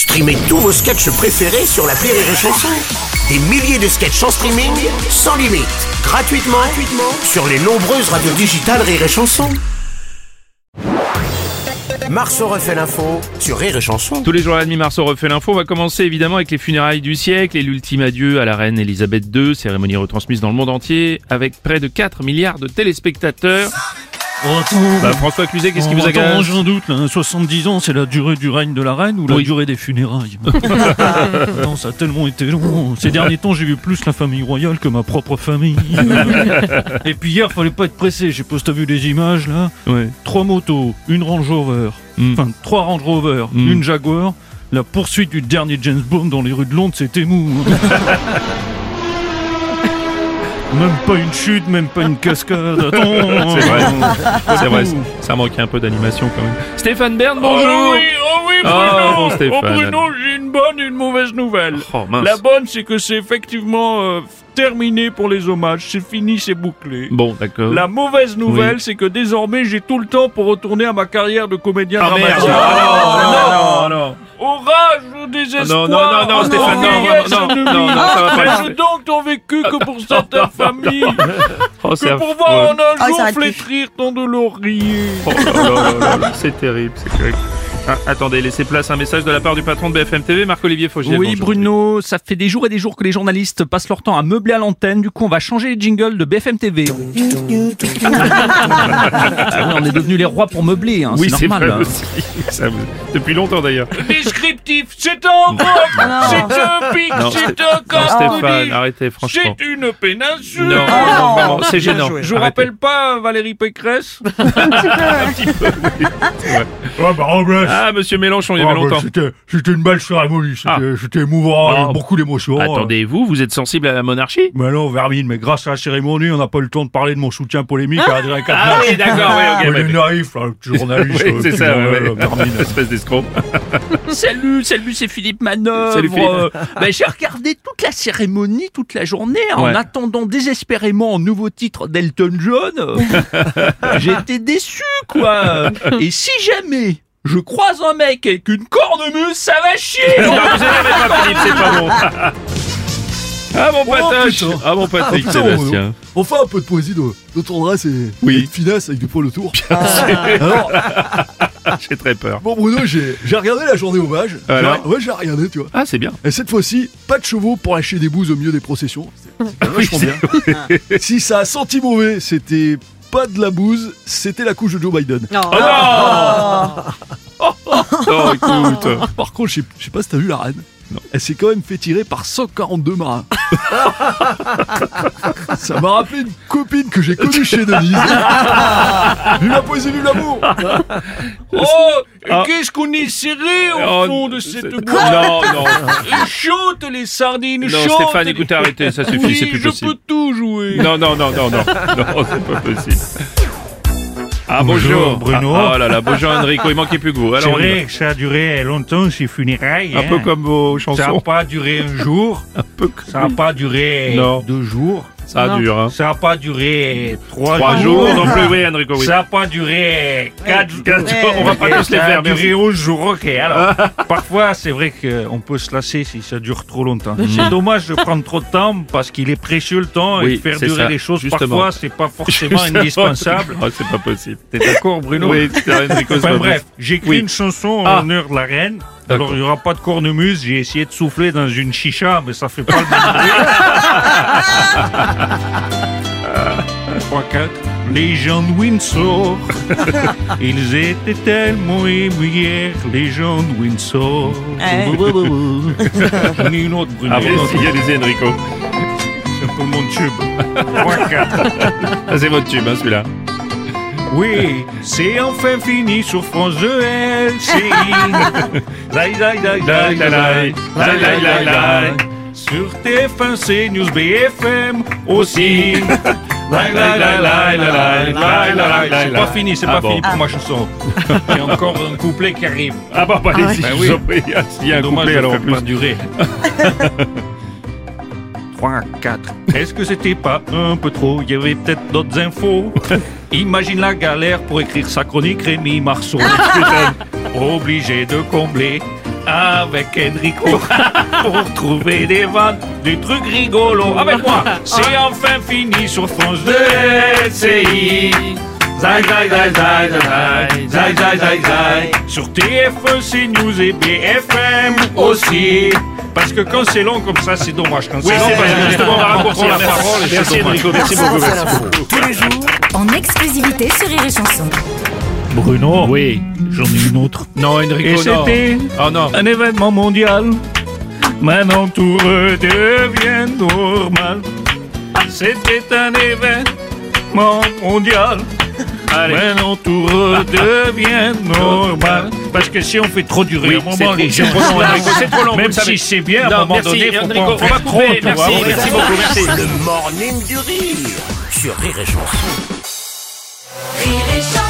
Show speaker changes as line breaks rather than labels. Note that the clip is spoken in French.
Streamez tous vos sketchs préférés sur la Rire et Chanson. Des milliers de sketchs en streaming, sans limite, gratuitement, gratuitement sur les nombreuses radios digitales Rire et Chanson. Marceau refait l'info sur Rire et Chanson.
Tous les jours à la demi Marceau refait l'info. Va commencer évidemment avec les funérailles du siècle et l'ultime adieu à la reine Elisabeth II, cérémonie retransmise dans le monde entier avec près de 4 milliards de téléspectateurs. Bah, François Cluzet, qu'est-ce qui vous agace
J'en doute, là. 70 ans, c'est la durée du règne de la reine ou la
Oui.
durée des funérailles? Non, ça a tellement été long. Ces derniers temps, j'ai vu plus la famille royale que ma propre famille. Et puis hier, fallait pas être pressé. Pas si t'as vu les images, là?
Ouais.
Trois motos, une Range Rover,
Mm.
enfin trois Range Rover,
Mm.
une Jaguar. La poursuite du dernier James Bond dans les rues de Londres, c'était mou. Même pas une chute, même pas une cascade.
C'est vrai. C'est vrai, ça manquait un peu d'animation quand même. Stéphane Bern, bonjour
Oh oui, oh oui, Bruno
Oh, bon, Stéphane.
Oh, Bruno, j'ai une bonne et une mauvaise nouvelle.
Oh mince.
La bonne, c'est que c'est effectivement euh, terminé pour les hommages. C'est fini, c'est bouclé.
Bon, d'accord.
La mauvaise nouvelle,
Oui.
c'est que désormais, j'ai tout le temps pour retourner à ma carrière de comédien
Ah merde
dramatique.
Ah, non, non, non.
Orage au désespoir
Non, non, non, non, Stéphane, non, non, non, non, non, pas.
Ai-je donc tant vécu que pour certaines familles
Oh, c'est
Que pour voir en un
Oh,
jour flétrir tant de lauriers.
Oh là, c'est terrible, c'est terrible. Ah, attendez, laissez place à un message de la part du patron de BFM TV, Marc-Olivier Faugier.
Oui,
Bonjour.
Bruno, ça fait des jours et des jours que les journalistes passent leur temps à meubler à l'antenne. Du coup, on va changer les jingles de BFM TV. Ah oui, on est devenus les rois pour meubler, hein,
Oui,
c'est normal.
vrai
hein.
aussi. Ça Depuis longtemps d'ailleurs.
Descriptif, c'est un roc, c'est un pic, c'est un casque.
Stéphane, arrêtez, franchement.
C'est une péninsule.
Non, non, non, non, c'est gênant.
Je vous rappelle pas Valérie Pécresse
Ah bah Robles
Ah, monsieur Mélenchon, il y
Ah,
avait
bah,
longtemps.
C'était c'était une belle cérémonie, c'était
Ah.
c'était émouvant,
Ah.
beaucoup d'émotions.
Attendez, vous, vous êtes sensible à la monarchie?
Mais non, Vermine, mais grâce à la cérémonie, on n'a pas eu le temps de parler de mon soutien polémique à Adrien
Ah oui, d'accord, oui, ok.
On
ouais.
est naïf, là, le petit journaliste.
Oui,
euh,
c'est
qui
ça,
dit,
ouais.
Vermine.
Espèce d'escroc.
Salut, salut, c'est Philippe Manœuvre.
Salut, Philippe.
Euh, ben, J'ai regardé toute la cérémonie, toute la journée, en
Ouais.
attendant désespérément un nouveau titre d'Elton John. J'ai été déçu, quoi. Et si jamais je croise un mec avec une cornemuse, ça va chier.
Non, vous énervez pas, Philippe, c'est pas bon. Ah mon patoche
putain.
Ah mon Patrick
Ah, putain,
Sébastien
On fait un peu de poésie de, de tendresse et,
Oui.
et de finesse avec du poil autour. Alors,
J'ai très peur.
bon Bruno, j'ai j'ai regardé la journée hommage.
Alors
J'ai- Ouais, j'ai regardé, tu vois.
Ah c'est bien.
Et cette fois-ci, pas de chevaux pour lâcher des bouses au milieu des processions. Quand même vachement bien. si ça a senti mauvais, c'était pas de la bouse, c'était la couche de Joe Biden.
Oh non écoute
Par contre, je sais- je sais pas si t'as vu la reine. Elle s'est quand même fait tirer par 142 marins. Ça m'a rappelé une copine que j'ai connue chez Denise. vive la poésie, vive l'amour.
Oh,
Ah.
qu'est-ce qu'on est serré au
Oh,
fond de cette
Non,
boîte.
non.
Chante les sardines,
Non
chante
Stéphane
les-
écoutez arrêtez ça suffit
Oui,
c'est plus
je
possible.
peux tout jouer.
Non non non non non. Non c'est pas possible. Ah bonjour,
Bonjour, Bruno.
Ah, Oh là là bonjour Enrico il manquait plus que vous.
C'est vrai que ça a duré longtemps ces funérailles.
Un
hein.
peu comme vos
Ça n'a
chansons
pas duré un jour,
Un peu comme-
ça n'a pas duré
Non.
deux jours,
Ça dure hein
ça n'a pas duré trois,
Trois jours non plus oui Enrico oui
Ça n'a pas duré quatre jours.
Quatre jours, on va pas tous les
Ça
faire
a
merci.
duré 11 jours, ok. Alors, parfois, c'est vrai qu'on peut se lasser si ça dure trop longtemps. C'est dommage de prendre trop de temps parce qu'il est précieux le temps
Oui,
et faire durer
ça,
les choses.
justement.
Parfois, c'est pas forcément
Justement.
indispensable.
Oh, c'est pas possible
T'es d'accord, Bruno
Oui c'est Enrico
Enfin bref, j'ai écrit
Oui.
une chanson en
Ah.
l'honneur de la reine. Alors il n'y aura pas de cornemuse, j'ai essayé de souffler dans une chicha, mais ça fait pas le même bruit. 3, 4. Les gens de Windsor, ils étaient tellement émus hier, les gens de Windsor. Ni une autre, Bruno.
Ah allez-y allez-y Enrico
C'est peu mon tube. 3, 4.
Ah, c'est votre tube hein celui-là
oui, c'est enfin fini sur France 2 Sur TF1, C News BFM aussi. C'est pas fini, c'est
ah
pas
bon.
fini pour ma chanson. Il y a encore un couplet qui arrive.
Ah bah, bah allez-y, ah
oui.
je vous en prie. Ah, y a un
Dommage,
couplet, alors, en plus.
pas durer. 3, 4. Est-ce que c'était pas un peu trop? Il y avait peut-être d'autres infos. Imagine la galère pour écrire sa chronique, Rémi Marceau. Obligé de combler avec Enrico pour trouver des vannes, des trucs rigolos. Avec moi, c'est enfin fini sur France 2 LCI. Zai, zai, zai, zai, zai, zai, zai, zai, zai. Sur TF1, CNews et BFM aussi. Parce que quand c'est long comme ça, c'est dommage. Quand c'est long, parce que justement, on raccourcit la parole et c'est
Merci
dommage.
Beaucoup. merci.
l'info. Tous les jours,
En exclusivité sur Rire et Chanson.
Bruno,
Oui.
j'en ai une autre.
Non,
Et
Enrico,
c'était
Oh non.
un événement mondial. Maintenant tout redevient normal. C'était un événement mondial.
Allez.
Maintenant tout redevient normal. Parce que si on fait trop durer,
Oui,
à un moment,
c'est
les
trop-
gens
trop
vont
c'est trop long,
Même si c'est bien, à un moment
merci,
donné, faut
Enrico,
pas
on va
trop,
couper,
tu vois.
merci,
Ouais.
merci beaucoup, merci.
le morning du rire sur Rire et Chanson.
Rire et Chanson.